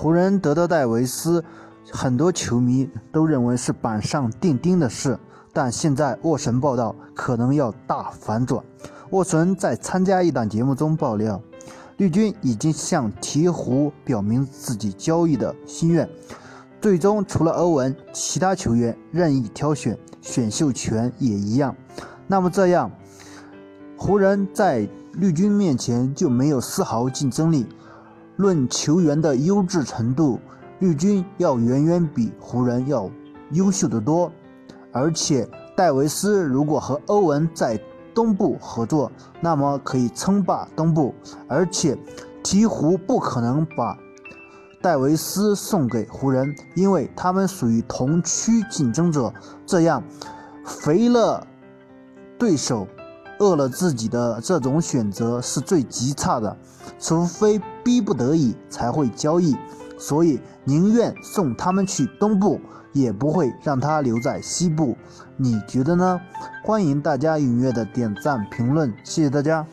湖人得到戴维斯，很多球迷都认为是板上钉钉的事，但现在沃神报道可能要大反转。沃神在参加一档节目中爆料，绿军已经向鹈鹕表明自己交易的心愿，最终除了欧文，其他球员任意挑选，选秀权也一样。那么这样，湖人在绿军面前就没有丝毫竞争力。论球员的优质程度，绿军要远远比湖人要优秀得多。而且戴维斯如果和欧文在东部合作，那么可以称霸东部。而且鹈鹕不可能把戴维斯送给湖人，因为他们属于同区竞争者。这样肥了对手，饿了自己的这种选择是最极差的。除非逼不得已才会交易，所以宁愿送他们去东部，也不会让他留在西部。你觉得呢？欢迎大家踊跃的点赞评论，谢谢大家。